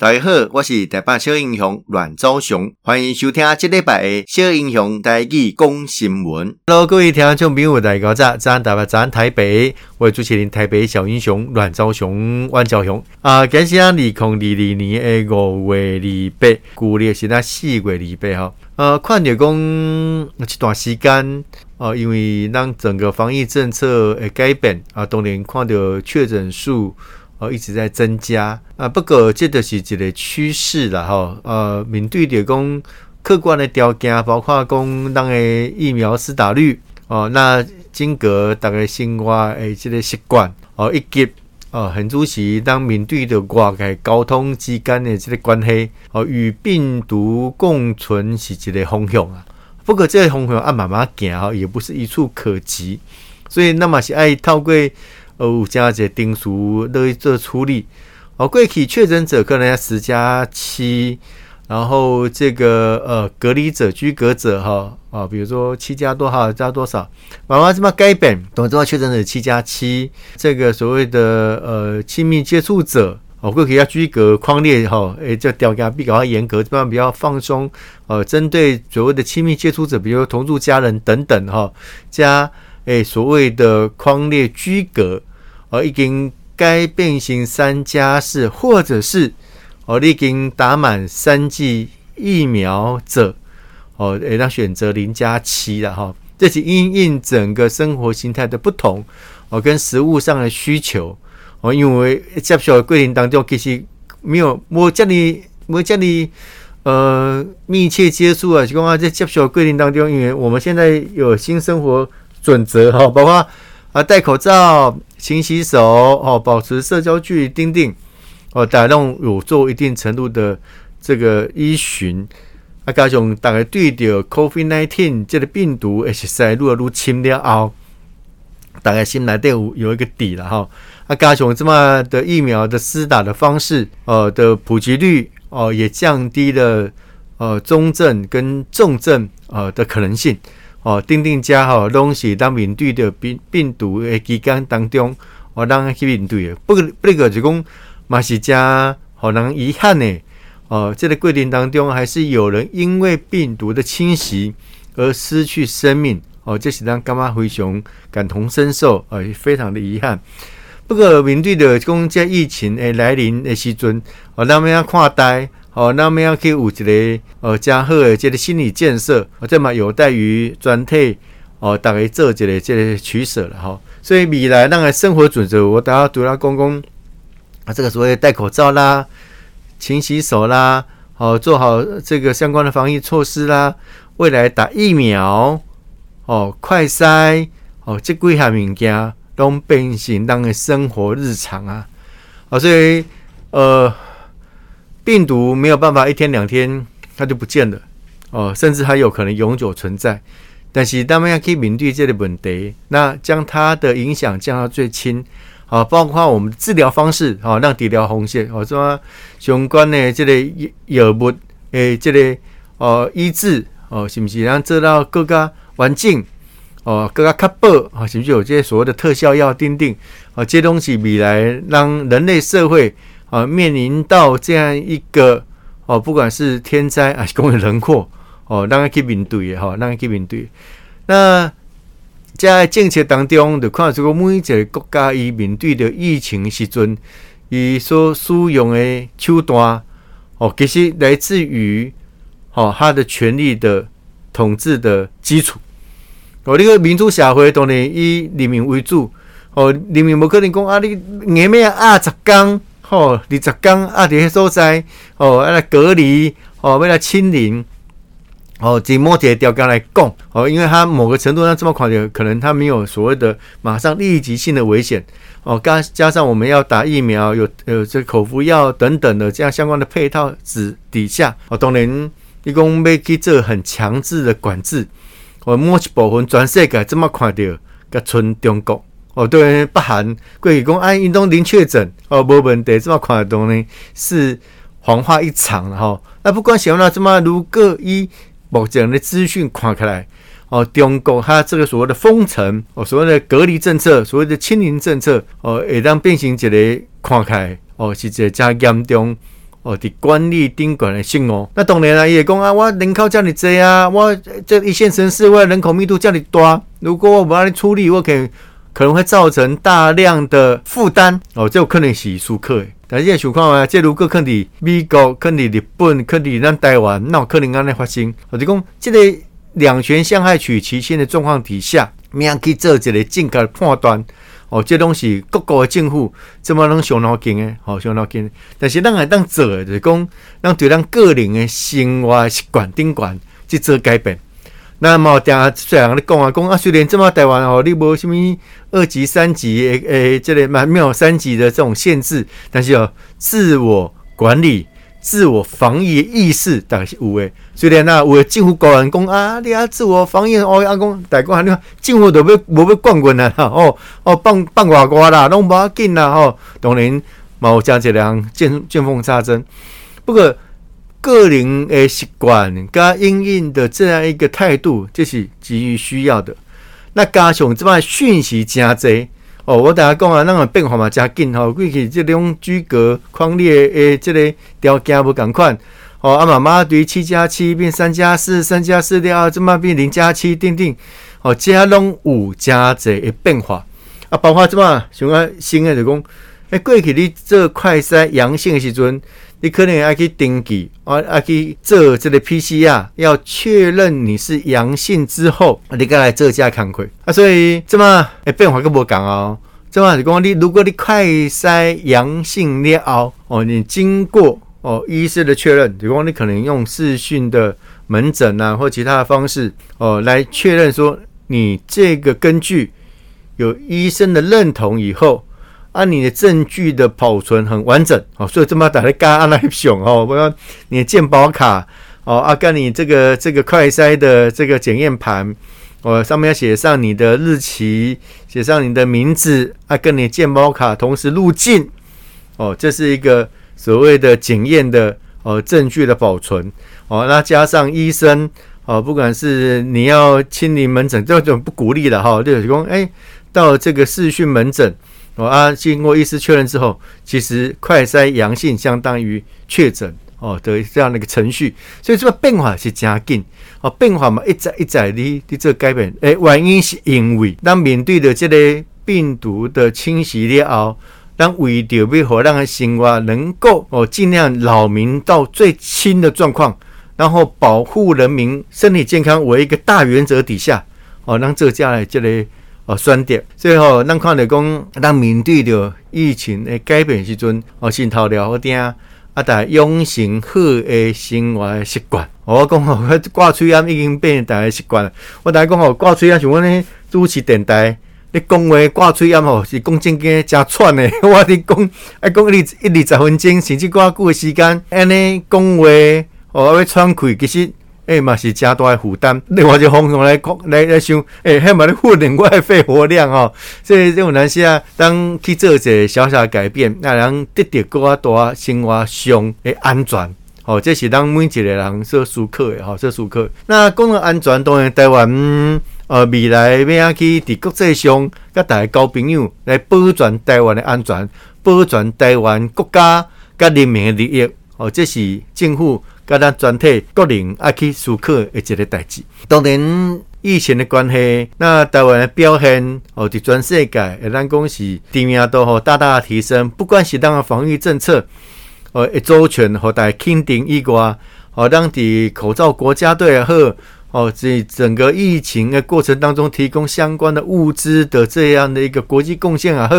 大家好，我是台北小英雄阮昭雄，欢迎收听这礼拜的小英雄台语讲新闻。Hello，各位听众朋友，大家早，早安台北，我是主持人台北小英雄阮昭雄，阮昭雄啊，今日二零二二年的五月二八，旧历是那四月二八哈。呃，看着讲这段时间啊，因为让整个防疫政策诶改变啊，当然看到确诊数。哦，一直在增加啊，不过这都是一个趋势了哈。呃，面对的讲客观的条件，包括讲当个疫苗施打率哦，那经过大家生活诶这个习惯哦，以及哦，很主席当面对的外界交通之间的这个关系哦，与病毒共存是一个方向啊。不过这个方向啊，慢慢行哈，也不是一触可及，所以那么是爱透过。哦，加这定数来做处理。哦，过去确诊者可能要十加七，然后这个呃隔离者、居隔者哈啊，比如说七加多少加多少，慢慢这么改变。懂知道确诊者七加七，这个所谓的呃亲密接触者哦，过去要居隔框列哈，诶，这条件比较严格，这边比较放松。呃，针对所谓的亲密接触者，比如同住家人等等哈，加诶所谓的框列居隔。哦，已经该变形三加四，或者是哦，你已经打满三剂疫苗者，哦，诶，那选择零加七了哈。这是因应整个生活形态的不同，哦，跟食物上的需求，哦，因为接受的过程当中其实没有我叫你我叫你呃密切接触啊，就讲啊，在接受的过程当中，因为我们现在有新生活准则哈，包括啊戴口罩。勤洗手哦，保持社交距离，丁丁哦，大家拢有做一定程度的这个依循。啊，加上大家对着 COVID-19 这个病毒也是在愈来愈侵了后，大概心内都有有一个底了哈。啊，加上这么的疫苗的施打的方式，呃的普及率哦，也降低了呃中症跟重症呃的可能性。哦，钉钉加哈东西当面对的病病毒的期间当中，我当去面对的。不过，就讲嘛是加好让人遗憾呢。哦，这个过程当中还是有人因为病毒的侵袭而失去生命。哦，这是让干妈非常感同身受，呃，非常的遗憾。不过，面对的讲这疫情诶来临的时阵，哦，咱们要看待。哦，那么要去有一个呃加好的这个心理建设，这么有待于专体哦，大家做这个这个取舍了哈。所以未来那个生活准则，我大家都要讲讲啊，这个所谓戴口罩啦、勤洗手啦，哦，做好这个相关的防疫措施啦。未来打疫苗哦，快筛哦，这几项物件都变成当个生活日常啊。哦，所以呃。病毒没有办法一天两天它就不见了哦，甚至还有可能永久存在。但是当然可以面对这个问题，那将它的影响降到最轻，好，包括我们治疗方式，好，让治疗红线，哦，说相关的这个药物，诶，这个哦医治，哦，是不是让做到更加环境，哦，更加确保，啊，是不是有这些所谓的特效药订定，啊，这些东西未来让人类社会。啊，面临到这样一个哦，不管是天灾还是公共人祸哦，让他去面对的哈，让他去面对。那在政策当中，就看这个每一个国家伊面对的疫情时阵，伊所使用的手段哦，其实来自于哦，他的权力的统治的基础。哦，这个民主社会当然以人民为主哦，人民不可能讲啊，你硬咩啊十天。哦，二十天啊，这些所在哦，要来隔离哦，为了清零哦，以某些条件来讲哦，因为他某个程度上这么快的，可能他没有所谓的马上立即性的危险哦，加加上我们要打疫苗，有有这口服药等等的这样相关的配套子底下哦，当然一共要去做很强制的管制哦，某一部分全世界这么快的，佮存中国。哦，对，北韩过去讲按运动零确诊哦，无问题，这么快的东西是谎话一场了哈。那不管想到这么如果以目前的资讯看起来，哦，中国它这个所谓的封城哦，所谓的隔离政策，所谓的清零政策哦，会当变成一个看起来哦，是一个加严重哦，伫管理顶管的信用。那当然啦，伊会讲啊，我人口这么多啊，我这一线城市我人口密度这么大，如果我不按处理，我可以可能会造成大量的负担。哦，这有可能是输客的。但是这情况啊，这如果可能美国、可能日本、可能咱台湾，那有可能安尼发生。我就讲，这个两权相害取其轻的状况底下，怎样去做一个正确的判断？哦，这东西各国的政府怎么能想脑筋诶？好，想脑筋。但是咱还当做的就是讲，咱对咱个人的生活习惯顶管去做改变。那么，定下虽然你讲啊讲啊，虽然这么台湾哦，你无什么二级、三级诶诶，这里没有三级的这种限制，但是哦，自我管理。自我防疫意识，大概是有诶。虽然那有政府高人讲啊，你啊自我防疫哦，阿公大公，你看政府都要无要管管啦，哦哦放放外挂啦，拢无要紧啦，吼、哦。当然冇加这样见见缝插针。不过个人诶习惯加因应的这样一个态度，这是急于需要的。那加上这摆讯息真侪。哦，我大家讲啊，那个变化嘛真紧吼，过去这种居隔框列诶，这个条件无共款。哦，啊妈妈对七加七变三加四，三加四了后，这么变零加七，等等。哦，加拢有加侪诶变化。啊，包括这么像啊新诶就讲，诶过去你做快筛阳性诶时阵。你可能要去登记，啊，要去做这个 PCR，要确认你是阳性之后，你再来做加看开。啊，所以这么诶变化个无讲哦，这么是讲你如果你快筛阳性了，哦，你经过哦医师的确认，比如讲你可能用视讯的门诊啊或其他的方式哦来确认说你这个根据有医生的认同以后。按、啊、你的证据的保存很完整，哦，所以这么打的干按来熊哦，不要你的健保卡哦，啊，跟你这个这个快筛的这个检验盘，哦，上面要写上你的日期，写上你的名字，啊，跟你健保卡同时入境，哦，这是一个所谓的检验的哦证据的保存，哦，那加上医生，哦，不管是你要亲临门诊，这种不鼓励的哈，就是说，哎，到这个视讯门诊。哦啊，经过医师确认之后，其实快筛阳性相当于确诊哦的这样的一个程序，所以这个变化是加紧哦，变化嘛一再一再的的这改变，诶，原因是因为当面对的这个病毒的侵袭了后，当为着要让咱的生活能够哦尽量扰民到最轻的状况，然后保护人民身体健康为一个大原则底下，哦，让这家来这里。哦，选择，所以吼，咱看着讲，咱面对着疫情的改变时阵，哦，先头了好听，啊，大养成好的生活习惯。我讲吼，挂嘴烟已经变成大家习惯了。我大家讲吼，挂嘴烟像阮呢主持电台，你讲话挂嘴烟吼是讲正经诚喘诶。我你讲爱讲一一二十分钟，甚至挂久诶时间，安尼讲话哦要喘气，其实。诶，嘛是加大的负担。另外一个方向来讲，来来想，诶，还嘛咧训练我的肺活量哦。所以这种男士啊，当去做一个小小的改变，让人得到更加大生活上的安全。哦，这是咱每一个人所思考的，吼，所思考。那讲到安全，当然台湾呃未来要怎去伫国际上，甲大家交朋友来保全台湾的安全，保全台湾国家甲人民的利益。哦，这是政府。甲咱全体国人爱去思考的一个代志。当然，疫情的关系，那台湾的表现哦，伫全世界，咱讲是知名度吼大大提升。不管是咱的防疫政策，哦，一周全和大家肯定以外，哦，咱伫口罩国家队也好，哦，在整个疫情的过程当中提供相关的物资的这样的一个国际贡献也好，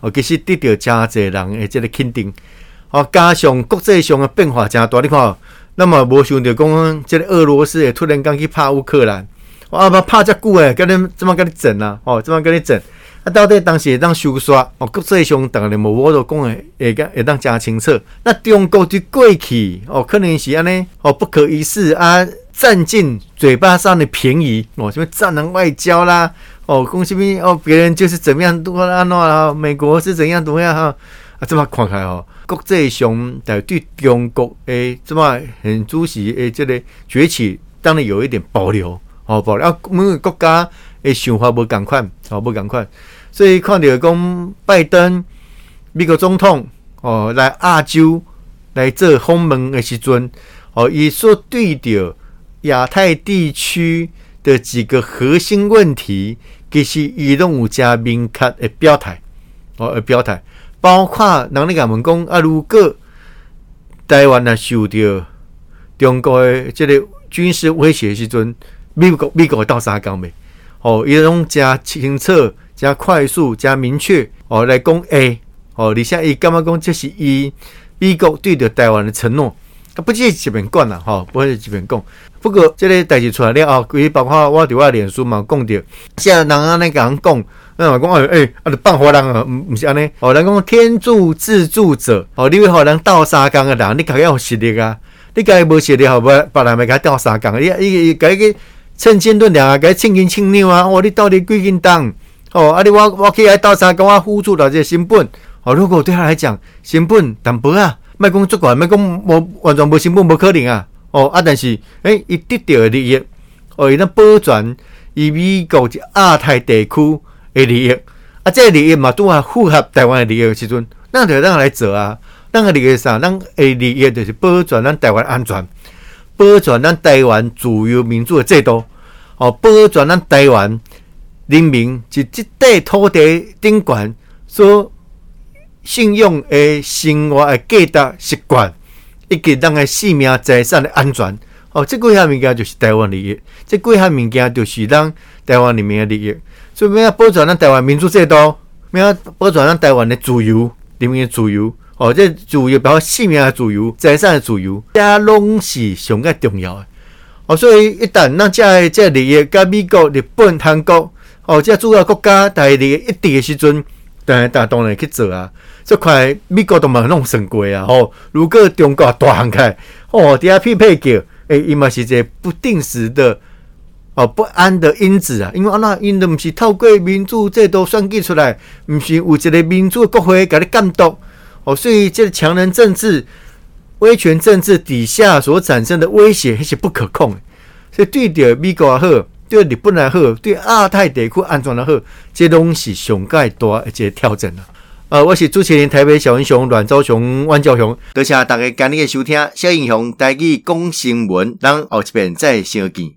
哦，其实得到真侪人的这个肯定。哦，加上国际上的变化真大，你看。那么无想着讲，即个俄罗斯也突然间去拍乌克兰，哇，不拍遮久诶，跟你怎么跟你整啊？哦，怎么跟你整？啊，到底当时会当收煞？哦，国际上当然无我都讲诶，会当会当真清楚。那中国的过去哦，可能是安尼哦，不可一世啊，占尽嘴巴上的便宜哦，什么战狼外交啦，哦，讲什么哦，别人就是怎么样多安怎啦，美国是怎样怎么样哈？啊，这么看开哦。国际上，在对中国诶，这么很主席诶，这个崛起，当然有一点保留，哦，保留。啊，每个国家诶想法无共款，哦，无共款。所以看到讲拜登美国总统哦来亚洲来做访问的时阵，哦，伊所对着亚太地区的几个核心问题，其实伊拢有加明确的表态，哦，的表态，包括人咧甲问讲啊，如果台湾若受到中国的这个军事威胁的时阵，美国美国会倒三江未？哦，伊拢加清楚、加快速、加明确，哦，来讲 A，哦，而且伊感觉讲这是伊。美国对着台湾的承诺，啊，不只是这边讲啦，吼，不是这边讲。不过这个代志出来了后，规包括我伫我脸书嘛讲着，现在人安尼甲人讲，那讲哎哎，啊，就放火人啊，毋毋是安尼。哦，人讲天助自助者，哦，你要互人斗相共的人，你家己有实力啊，你家己无实力，好不？别人咪甲斗相共，伊伊伊家己称斤论两啊，家己称斤称两啊，哦，你到底几斤重？哦，啊，你我我去来斗相共，我付出了这成本。哦，如果对他来讲成本淡薄啊，卖讲足管，卖讲无完全无成本，无可能啊。哦啊，但是诶，伊得到的利益，哦，伊那保全伊美国及亚太地区的利益，啊，这个利益嘛都啊符合台湾的利益的时阵，咱就让来做啊。咱个利益啥？咱诶利益就是保全咱台湾安全，保全咱台湾自由民主的制度，哦，保全咱台湾人民及这块土地顶悬所。信用诶，生活诶，价值习惯，以及咱诶性命财产诶安全，哦，这几项物件就是台湾利益，这几项物件就是咱台湾人民诶利益。所以，要保障咱台湾民主制度，要保障咱台湾的自由，人民的自由，哦，这自由包括性命的自由、财产的自由，这拢是上个重要的。哦，所以一旦咱这这利益，甲美国、日本、韩国，哦，这主要国家大利益一致的时阵。当然，当然，去做啊！这块美国都冇弄成过啊！哦，如果中国大行开，哦，底下匹配叫，诶、欸，伊嘛是一个不定时的哦不安的因子啊！因为安那因都毋是透过民主制度选举出来，毋是有一个民主国会给你监督哦，所以这个强人政治、威权政治底下所产生的威胁还是不可控的，所以对着美国也好。对日本也好，对亚太地区安全也好，这拢是上盖大一个挑战啊！呃，我是主持人台北小英雄阮昭雄、阮昭雄，多谢大家今日的收听。小英雄带去讲新闻，咱后一遍再相见。